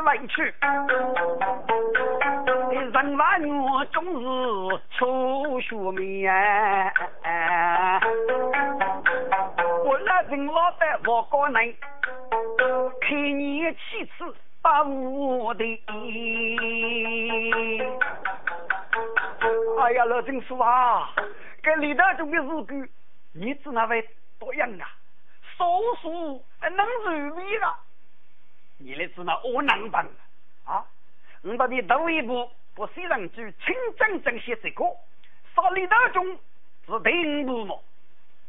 委屈，人娃女终日愁学面。我那人老板我高能，开年七次把我的。哎呀，老郑叔啊，这李大中的事故，你只那会多样啊？少数能入迷了。你来知道我能办啊！我把你头一步不虽然就清真正写这个，少里当中是第五步嘛，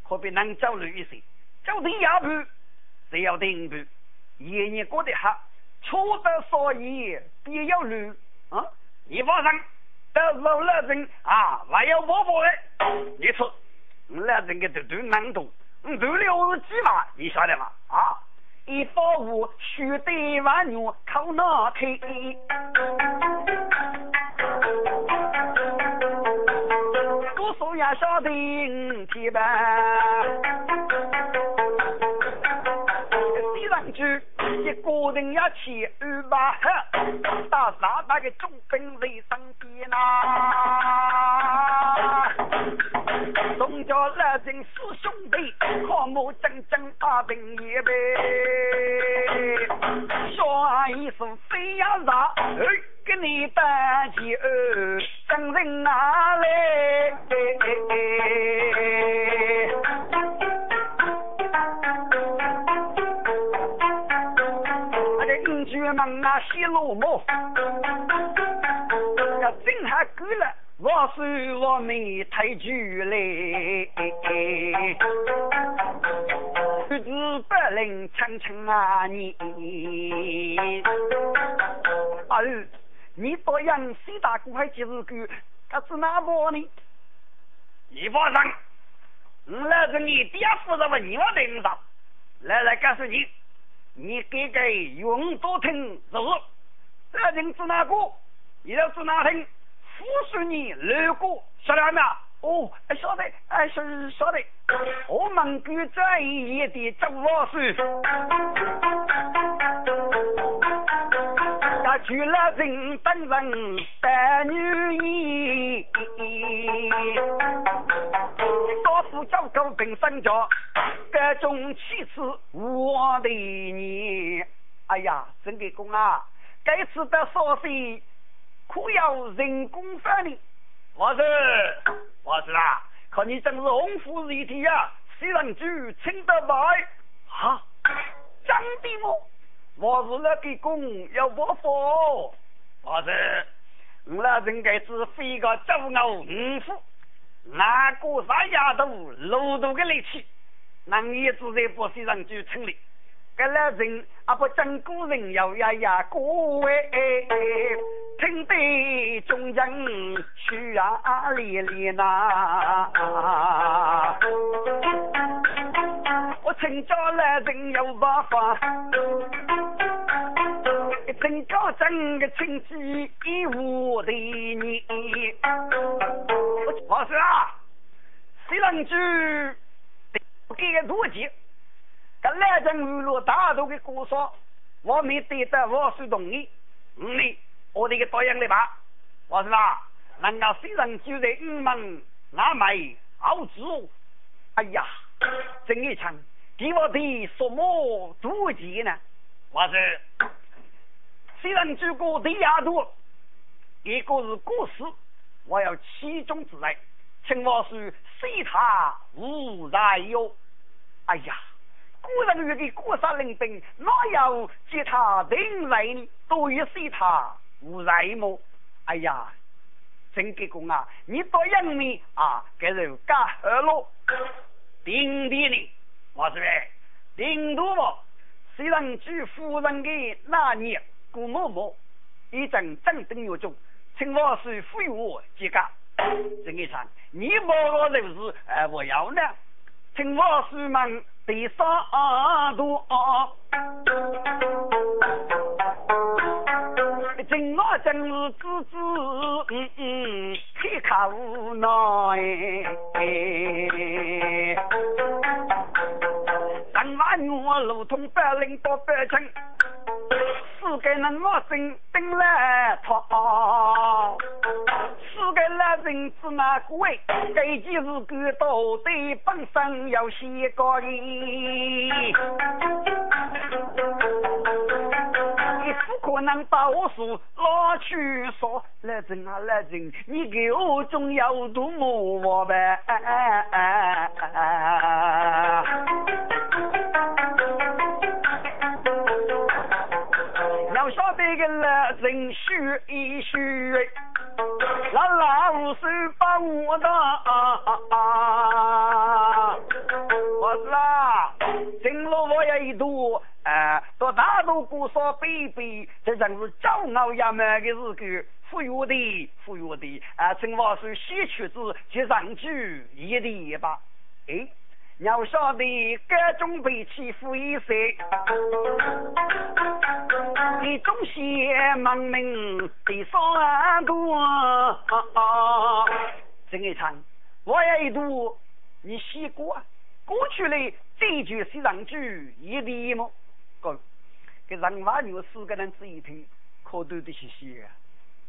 可别能走路一些，走第二步只要第五步，爷爷过得好，错得所以必要路啊！你放心，到时候那人啊还要婆婆的，你说老人给都都难读，读了我是几嘛，你晓得吗？啊！一包五，须得万女靠那开。读书也晓得五天班，第三句一个人要去二八黑，打三百个中分在身边呐。宋家二人四兄弟，靠我真正把兵一备。说一声飞呀杀，给你担起二，真人哪来？我的五句门啊，西路木，要真还够了。我是我们太久嘞，日子不能轻轻啊你。儿，你多养谁大哥还就是个，他是哪么呢？你放心，我那个你爹负责问你我领导，来来告诉你，你给给永多听是不？这人是哪个？你要是哪听？复数年，如果晓得没有？哦，晓得，哎，晓晓得。我们跟这一的做老师，他娶了人本人的女儿，少妇叫狗本身家，各种气势我的你。哎呀，真的公啊，该次的少岁。可要人工翻的，我是我是啊，看你真是红富一体呀，谁能就请得来哈？真的么？我是那个工要我服，我是。我那人该是飞个九牛五虎，哪个啥丫头路途的力气，能一直在不谁人就成立。个那人啊不真古人要呀呀各位，听得众人去啊哩哩呐！我请教那人有办法，真高真个亲戚一无的你，老师啊，谁能去给个逻辑？来人娱乐大头的歌说，我没得到我是同意，嗯哩，我这个导演来吧，我是吧？人家虽然就在五门那买好子，哎呀，真一场，给我的什么多钱呢？我是虽然举过第二多，一个是故事，我要其中之内，请我是随他无来哟，哎呀。古人有的国杀领兵，哪有接他定来呢？都有随他无来么？哎呀，真给公啊！你到人民啊，给人干二路，定地呢？我说哎，顶多么？虽然据夫人的那年顾某某，一阵正等有中，请我是复我几个。真一场，你莫我就是，哎，我要呢，请我是问。第三多，今我真是自知嗯嗯，太可无奈。三万我路通百灵多百城，世间人我真等来讨，世间来人知那鬼，这件事干到底本身要先告的。你不可能把我说拉去说，来人啊来人，你给我总要多么我呗。要晓得个来人须一须，那老师把我的，我是啊，进了我也一度，哎，到大都姑说背背，这真是骄傲呀满的日子，富裕的富裕的，啊，陈王是西曲子，接上去一的吧，哎。要晓得，各种被欺负一些，你总先忙命的三多。郑一昌，我要一读，你写过过去的这句是上句一的么？哥，给人话有四个人仔细听，可多的些些。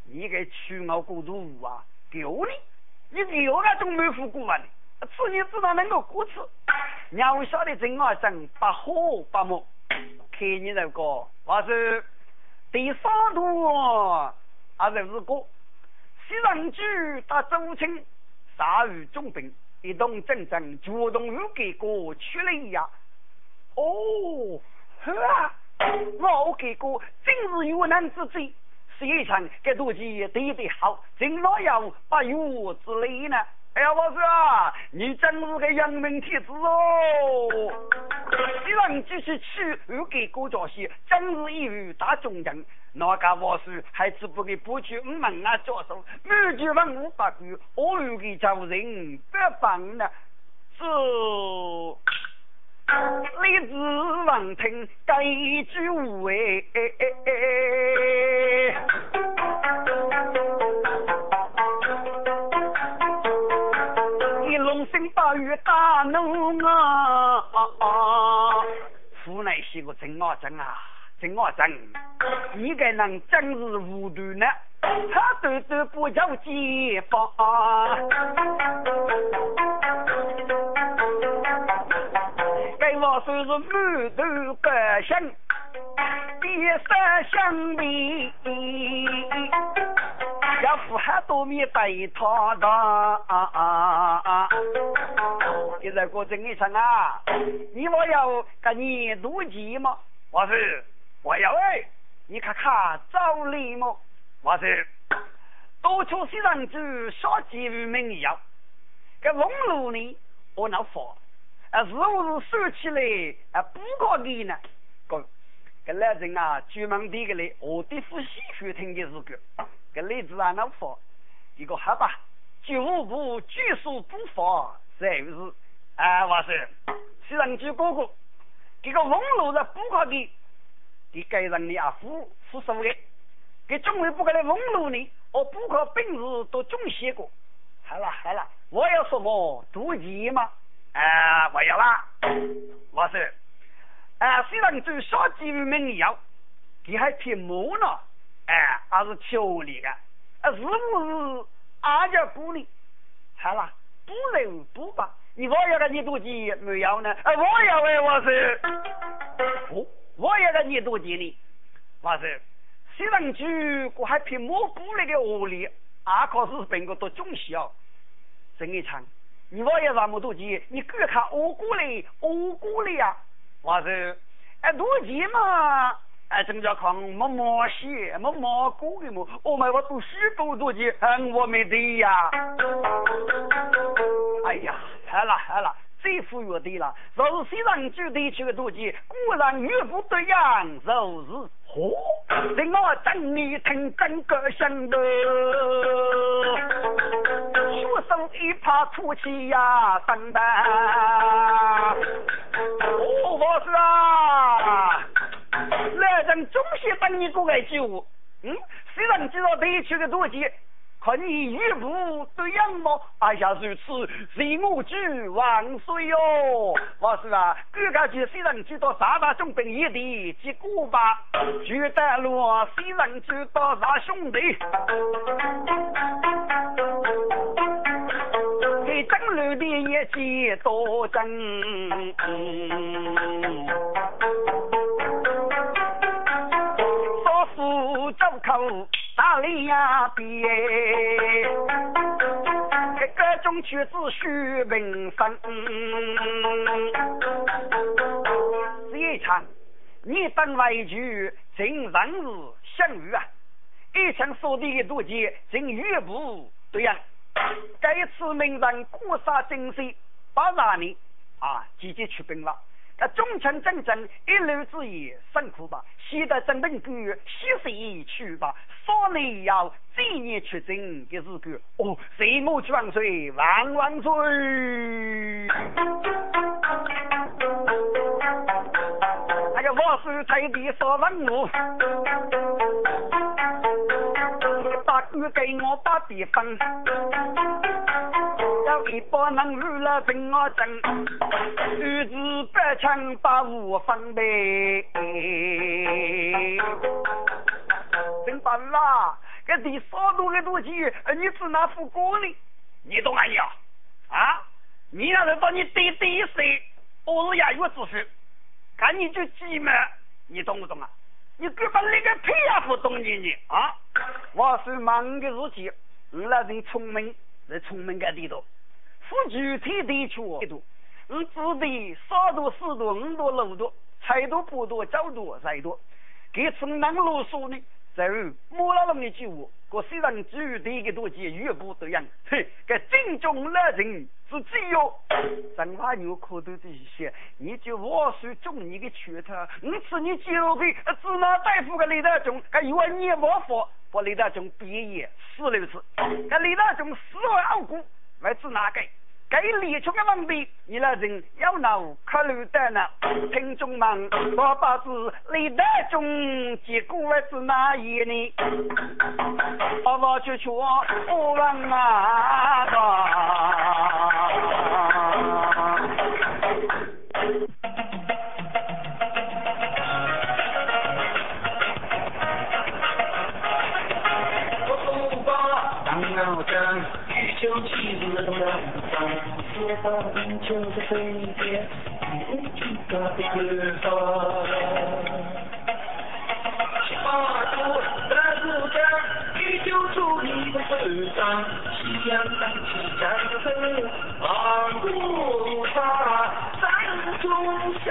你个取我过度啊，丢你！你丢那种没付过啊你。此你知道能够过此，要晓得真啊真不火不木，看你这个，我是第三度，啊就是个西凉军打周青，杀于重兵，一动真正主动与给过去了呀。哦，呵啊，我给过今日遇难之际，是一场给多吉对得好，真老要把月之类呢。哎呀，我说啊，你真是个英明天子哦！既然继续去又给国家些，真是一语大中人。那个我说，还只不给不去五门啊教授，满句文武百官，我又给叫人不放呢。是李子王听该句话。大雨大怒啊！府内写个真啊真啊真啊真，你个人真是糊涂呢，他都都不叫解放。给我说是满头百姓，别三相比。要富汉多米对他的，现在过正一场啊！你我要跟你赌气吗？我是我要哎，你看看找你么？我是多出西藏子小几于民谣，这公路呢我能发，啊是不是收起来啊不可给呢？个这来人啊，专门的个嘞，我的夫喜欢听的是个。个例子啊，能发一个好吧，九步举手不发，就是，啊，我说，虽然举哥哥，这个网络的不可给，给该人的啊，付付手的，给中卫不给的网络呢，我不可本事都总写过，好了好了，我要什么妒忌吗？啊，我要啦，我说，啊，虽然就小几名要，你还偏木呢。哎，还是求你的，啊，是不是俺家鼓励？好了，不能不吧？你我要个你多钱没有呢？哎，我要哎，我是，哦，我要个你多钱呢？我是，西藏区我还凭我鼓励的屋里，俺可是本个都中小，真一场，你我要那么多钱，你给看我鼓励，我鼓励呀，我是，哎，多钱嘛？哎，郑家康没毛线，没毛过的么？我买我读书多多钱，嗯，我没得呀。哎呀，好了好了，最富裕的了。若是西藏住地区的多钱，果然岳不得样，若是嚯，令我真你听真个想的。学生一怕出气呀，等等。哦，我是啊。来人，中西等你过来救我。嗯，虽然知道地区的多钱，看你玉不对样么？哎呀，如此，随我举万岁哟！我说啊，各家去虽然知道三大兄弟一地结果吧，举得路虽然知道三兄弟，给正路的业绩多增。各种曲子须平分。这一场，你等为局，尽人是相遇啊！一场说的多节，尽岳不对呀。该次名人过杀精神，八十年啊，积极出兵了。他忠诚正正，一路之言辛苦吧，写得真本歌，写谁去吧？少年要纪念出征的日歌，哦，岁末万岁，万万岁！那个我是太地少文武，大哥给我把地分。有一把能入了平我阵，女子百枪把我分呗。真把啦，这地少多的多钱，你只拿副锅呢？你懂俺呀？啊？你让人把你爹爹死，我是养育之事，看你就急嘛？你懂不懂啊？你根本那个屁也不懂你你啊！我是忙的事情，你那人聪明，是聪明个地多。富具体地区多，你指的少多四多五多六多，菜多不多酒多菜多，给从南路说呢？在于莫拉龙的句话，个虽然具体的多些越不得样，嘿，个正中热人是只有真话有可多这些，你就我说中你的拳头，你吃你肌肉会只能大夫个李大中，还以为你也没法把李大中毕业死了一次，那李大中死而后故。来自哪个？该列出的问题，你那人要脑考虑的呢？听众们，我把子李德忠结果来自哪一呢？我我去说，我问啊！欲救妻子从梁上，却把冰球在杯边，一杯敬他别离伤。十八渡，三渡江，欲救出你的主张。夕阳当起江河，望故乡，三重山。